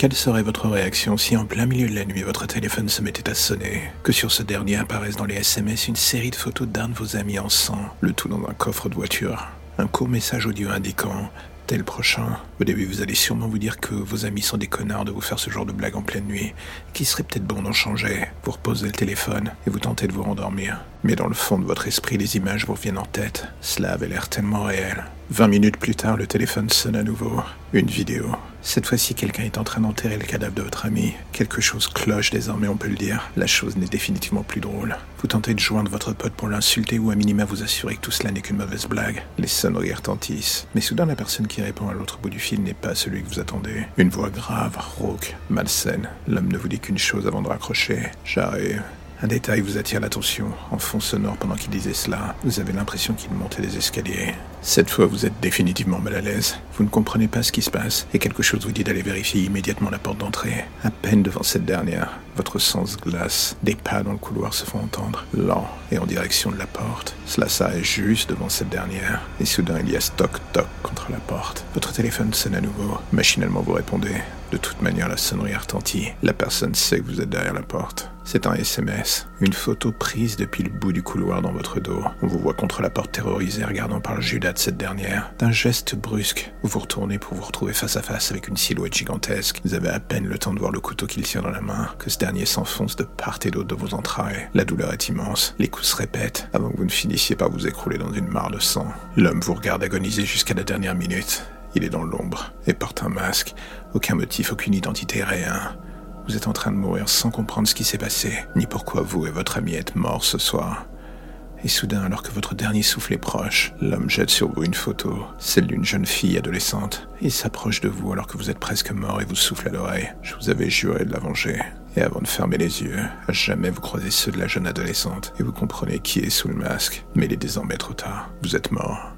Quelle serait votre réaction si en plein milieu de la nuit votre téléphone se mettait à sonner, que sur ce dernier apparaisse dans les SMS une série de photos d'un de vos amis en sang, le tout dans un coffre de voiture? Un court message audio indiquant le prochain. Au début, vous allez sûrement vous dire que vos amis sont des connards de vous faire ce genre de blague en pleine nuit, qu'il serait peut-être bon d'en changer. Vous reposez le téléphone et vous tentez de vous rendormir. Mais dans le fond de votre esprit, les images vous reviennent en tête. Cela avait l'air tellement réel. Vingt minutes plus tard, le téléphone sonne à nouveau. Une vidéo. Cette fois-ci, quelqu'un est en train d'enterrer le cadavre de votre ami. Quelque chose cloche désormais, on peut le dire. La chose n'est définitivement plus drôle. Vous tentez de joindre votre pote pour l'insulter ou à minima vous assurer que tout cela n'est qu'une mauvaise blague. Les sonneries retentissent. Mais soudain, la personne qui répond à l'autre bout du fil n'est pas celui que vous attendez. Une voix grave, rauque, malsaine. L'homme ne vous dit qu'une chose avant de raccrocher. J'arrive. Un détail vous attire l'attention. En fond sonore pendant qu'il disait cela, vous avez l'impression qu'il montait des escaliers. Cette fois, vous êtes définitivement mal à l'aise. Vous ne comprenez pas ce qui se passe et quelque chose vous dit d'aller vérifier immédiatement la porte d'entrée. À peine devant cette dernière, votre sens glace. Des pas dans le couloir se font entendre, lents et en direction de la porte. Cela s'arrête juste devant cette dernière et soudain il y a stock-toc contre la porte. Votre téléphone sonne à nouveau. Machinalement, vous répondez. De toute manière, la sonnerie retentit. La personne sait que vous êtes derrière la porte. C'est un SMS, une photo prise depuis le bout du couloir dans votre dos. On vous voit contre la porte terrorisée regardant par le Judas de cette dernière. D'un geste brusque, vous vous retournez pour vous retrouver face à face avec une silhouette gigantesque. Vous avez à peine le temps de voir le couteau qu'il tient dans la main, que ce dernier s'enfonce de part et d'autre de vos entrailles. La douleur est immense, les coups se répètent, avant que vous ne finissiez par vous écrouler dans une mare de sang. L'homme vous regarde agoniser jusqu'à la dernière minute. Il est dans l'ombre et porte un masque. Aucun motif, aucune identité, rien. Vous êtes en train de mourir sans comprendre ce qui s'est passé, ni pourquoi vous et votre ami êtes morts ce soir. Et soudain, alors que votre dernier souffle est proche, l'homme jette sur vous une photo, celle d'une jeune fille adolescente. Il s'approche de vous alors que vous êtes presque mort et vous souffle à l'oreille. Je vous avais juré de la venger. Et avant de fermer les yeux, à jamais vous croisez ceux de la jeune adolescente et vous comprenez qui est sous le masque. Mais il est désormais trop tard. Vous êtes mort.